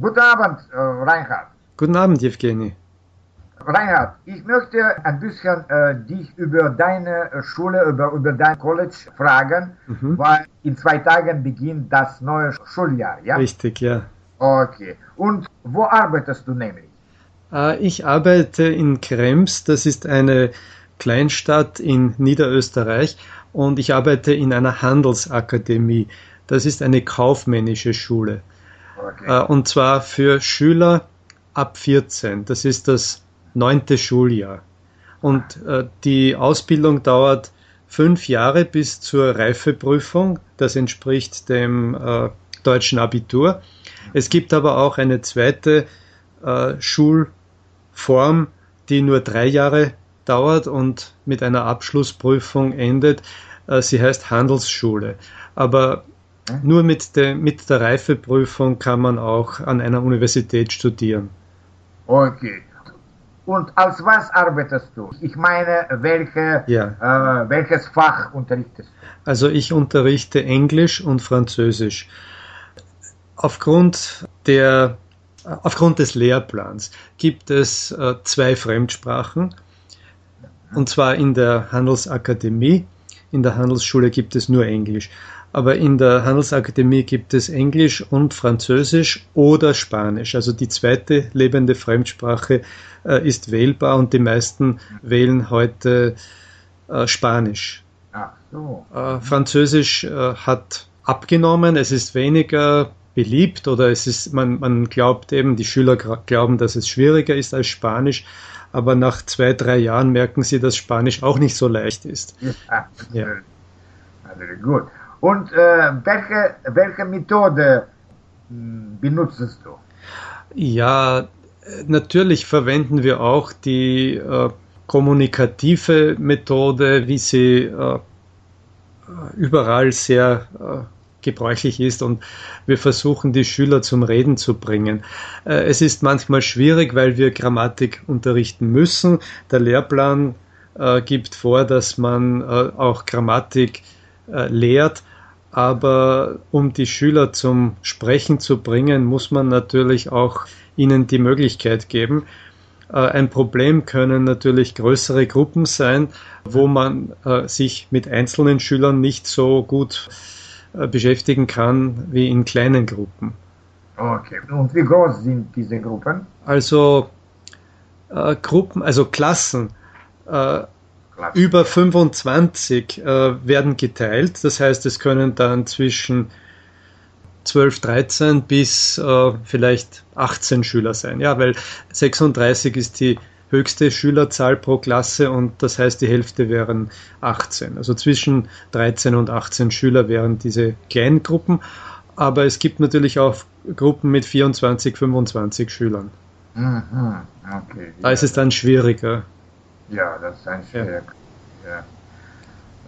Guten Abend, äh, Reinhard. Guten Abend, Evgeny. Reinhard, ich möchte ein bisschen äh, dich über deine Schule, über, über dein College fragen, mhm. weil in zwei Tagen beginnt das neue Schuljahr, ja? Richtig, ja. Okay. Und wo arbeitest du nämlich? Äh, ich arbeite in Krems, das ist eine Kleinstadt in Niederösterreich und ich arbeite in einer Handelsakademie. Das ist eine kaufmännische Schule. Okay. Äh, und zwar für Schüler ab 14. Das ist das neunte Schuljahr. Und äh, die Ausbildung dauert fünf Jahre bis zur Reifeprüfung. Das entspricht dem äh, deutschen Abitur. Es gibt aber auch eine zweite Schulform, die nur drei Jahre dauert und mit einer Abschlussprüfung endet. Sie heißt Handelsschule. Aber nur mit, de, mit der Reifeprüfung kann man auch an einer Universität studieren. Okay. Und als was arbeitest du? Ich meine, welche, ja. äh, welches Fach unterrichtest du? Also ich unterrichte Englisch und Französisch. Aufgrund der Aufgrund des Lehrplans gibt es äh, zwei Fremdsprachen, und zwar in der Handelsakademie. In der Handelsschule gibt es nur Englisch. Aber in der Handelsakademie gibt es Englisch und Französisch oder Spanisch. Also die zweite lebende Fremdsprache äh, ist wählbar und die meisten wählen heute äh, Spanisch. Ach so. Äh, Französisch äh, hat abgenommen, es ist weniger beliebt oder es ist, man, man glaubt eben, die Schüler glauben, dass es schwieriger ist als Spanisch, aber nach zwei, drei Jahren merken sie, dass Spanisch auch nicht so leicht ist. Ja, ja. Also gut. Und äh, welche, welche Methode hm, benutzt du? Ja, natürlich verwenden wir auch die äh, kommunikative Methode, wie sie äh, überall sehr äh, gebräuchlich ist und wir versuchen die Schüler zum Reden zu bringen. Äh, es ist manchmal schwierig, weil wir Grammatik unterrichten müssen. Der Lehrplan äh, gibt vor, dass man äh, auch Grammatik lehrt, aber um die Schüler zum Sprechen zu bringen, muss man natürlich auch ihnen die Möglichkeit geben. Äh, ein Problem können natürlich größere Gruppen sein, wo man äh, sich mit einzelnen Schülern nicht so gut äh, beschäftigen kann wie in kleinen Gruppen. Okay. Und wie groß sind diese Gruppen? Also äh, Gruppen, also Klassen. Äh, über 25 äh, werden geteilt. Das heißt, es können dann zwischen 12, 13 bis äh, vielleicht 18 Schüler sein. Ja, weil 36 ist die höchste Schülerzahl pro Klasse und das heißt, die Hälfte wären 18. Also zwischen 13 und 18 Schüler wären diese kleinen Gruppen. Aber es gibt natürlich auch Gruppen mit 24, 25 Schülern. Mhm, okay. Da ist es dann schwieriger. Ja, das ist ein Schwierig. Ja.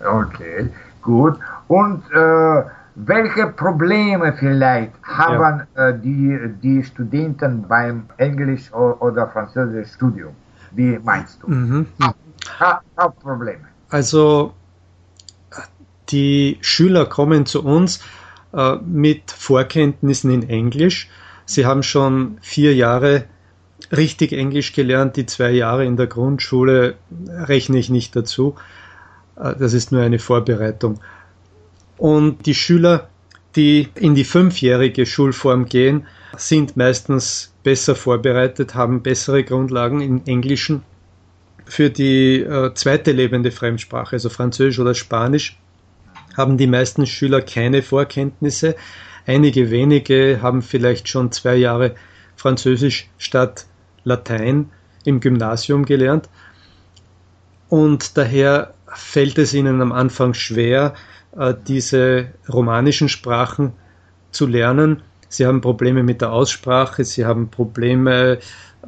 Okay, gut. Und äh, welche Probleme vielleicht haben ja. äh, die, die Studenten beim Englisch- oder Französisch-Studium? Wie meinst du? Mhm. Hauptprobleme. Also die Schüler kommen zu uns äh, mit Vorkenntnissen in Englisch. Sie haben schon vier Jahre richtig Englisch gelernt. Die zwei Jahre in der Grundschule rechne ich nicht dazu. Äh, das ist nur eine Vorbereitung. Und die Schüler, die in die fünfjährige Schulform gehen, sind meistens besser vorbereitet, haben bessere Grundlagen im Englischen. Für die äh, zweite lebende Fremdsprache, also Französisch oder Spanisch, haben die meisten Schüler keine Vorkenntnisse. Einige wenige haben vielleicht schon zwei Jahre Französisch statt Latein im Gymnasium gelernt. Und daher fällt es ihnen am Anfang schwer, äh, diese romanischen Sprachen zu lernen. Sie haben Probleme mit der Aussprache, sie haben Probleme,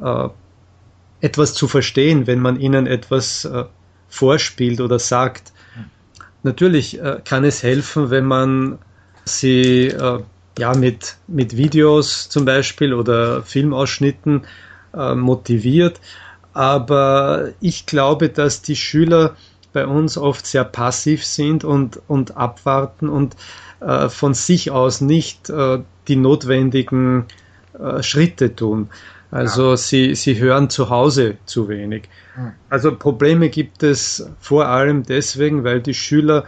äh, etwas zu verstehen, wenn man ihnen etwas äh, vorspielt oder sagt. Natürlich kann es helfen, wenn man sie ja, mit, mit Videos zum Beispiel oder Filmausschnitten äh, motiviert. Aber ich glaube, dass die Schüler bei uns oft sehr passiv sind und, und abwarten und äh, von sich aus nicht äh, die notwendigen äh, Schritte tun. Also ja. sie, sie hören zu Hause zu wenig. Hm. Also Probleme gibt es vor allem deswegen, weil die Schüler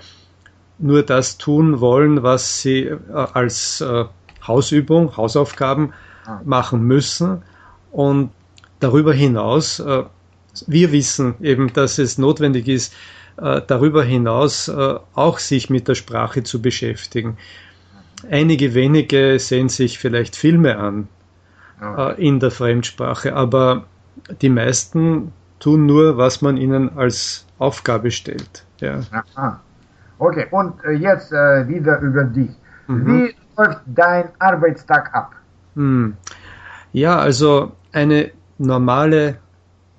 nur das tun wollen, was sie äh, als äh, Hausübung, Hausaufgaben ah. machen müssen. Und darüber hinaus, äh, wir wissen eben, dass es notwendig ist, äh, darüber hinaus äh, auch sich mit der Sprache zu beschäftigen. Einige wenige sehen sich vielleicht Filme an äh, in der Fremdsprache, aber die meisten tun nur, was man ihnen als Aufgabe stellt. Ja. Aha. Okay, und jetzt wieder über dich. Mhm. Wie läuft dein Arbeitstag ab? Hm. Ja, also eine normale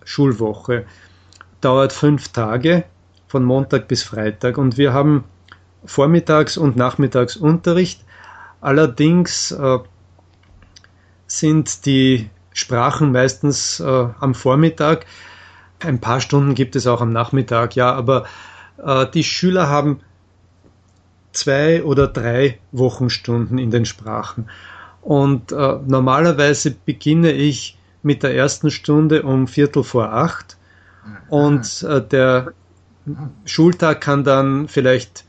Schulwoche dauert fünf Tage von Montag bis Freitag und wir haben Vormittags- und Nachmittagsunterricht. Allerdings äh, sind die Sprachen meistens äh, am Vormittag. Ein paar Stunden gibt es auch am Nachmittag, ja, aber äh, die Schüler haben zwei oder drei Wochenstunden in den Sprachen. Und äh, normalerweise beginne ich mit der ersten Stunde um Viertel vor acht und äh, der Schultag kann dann vielleicht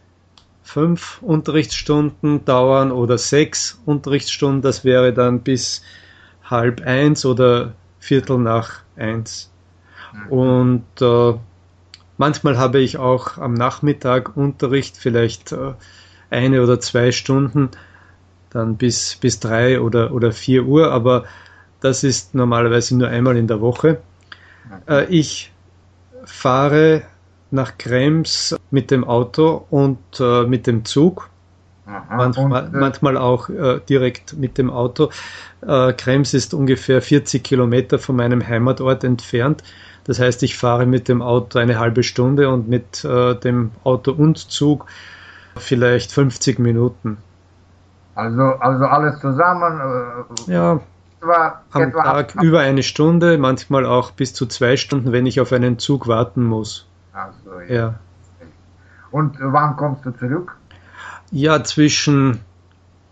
fünf Unterrichtsstunden dauern oder sechs Unterrichtsstunden. Das wäre dann bis halb eins oder Viertel nach eins. Und äh, manchmal habe ich auch am Nachmittag Unterricht, vielleicht äh, eine oder zwei Stunden, dann bis, bis drei oder, oder vier Uhr, aber das ist normalerweise nur einmal in der Woche. Äh, ich fahre nach Krems mit dem Auto und äh, mit dem Zug. Aha, manchmal, und, äh, manchmal, auch äh, direkt mit dem Auto. Krems ist ungefähr 40 Kilometer von meinem Heimatort entfernt. Das heißt, ich fahre mit dem Auto eine halbe Stunde und mit äh, dem Auto und Zug vielleicht 50 Minuten. Also, also alles zusammen? Äh, ja, am Tag über eine Stunde, manchmal auch bis zu zwei Stunden, wenn ich auf einen Zug warten muss. Also, ja. ja. Und wann kommst du zurück? Ja, zwischen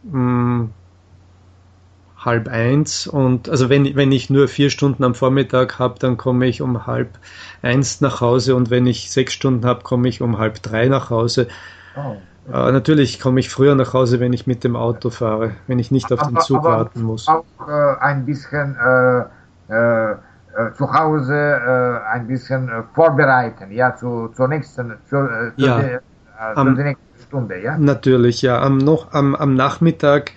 mh, hm, halb eins und also wenn, wenn ich nur vier Stunden am Vormittag habe, dann komme ich um halb eins nach Hause und wenn ich sechs Stunden habe, komme ich um halb drei nach Hause. Oh. Äh, natürlich komme ich früher nach Hause, wenn ich mit dem Auto fahre, wenn ich nicht auf den Zug aber warten muss. Auch äh, ein bisschen äh, äh äh, zu Hause äh, ein bisschen vorbereiten, ja, zu, zur nächsten, zur, ja. Der, am, nächsten Stunde, ja? Natürlich, ja. Am, noch, am, am Nachmittag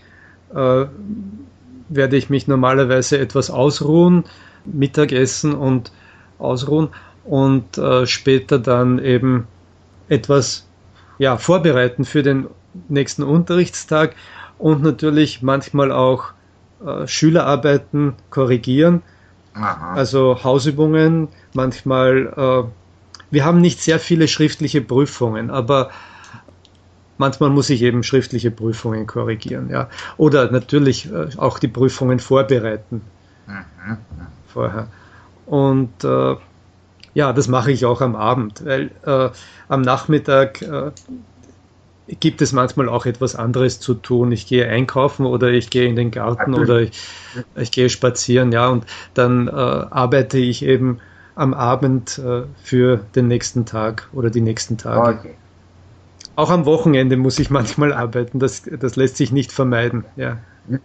werde ich mich normalerweise etwas ausruhen, Mittagessen und ausruhen und äh, später dann eben etwas ja, vorbereiten für den nächsten Unterrichtstag und natürlich manchmal auch äh, Schülerarbeiten korrigieren Aha. Also Hausübungen, manchmal, äh, wir haben nicht sehr viele schriftliche Prüfungen, aber manchmal muss ich eben schriftliche Prüfungen korrigieren, ja. Oder natürlich äh, auch die Prüfungen vorbereiten. Mhm. Vorher. Und äh, ja, das mache ich auch am Abend, weil äh, am Nachmittag äh, gibt es manchmal auch etwas anderes zu tun. Ich gehe einkaufen oder ich gehe in den Garten oder ich, ich gehe spazieren, ja, und dann äh, arbeite ich eben am Abend äh, für den nächsten Tag oder die nächsten Tage. Okay. Auch am Wochenende muss ich manchmal arbeiten, das, das lässt sich nicht vermeiden. Ja.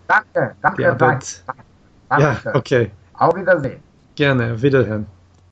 Danke, danke. Die Arbeit. Danke. Ja, okay. Auf Wiedersehen. Gerne, Wiederhören.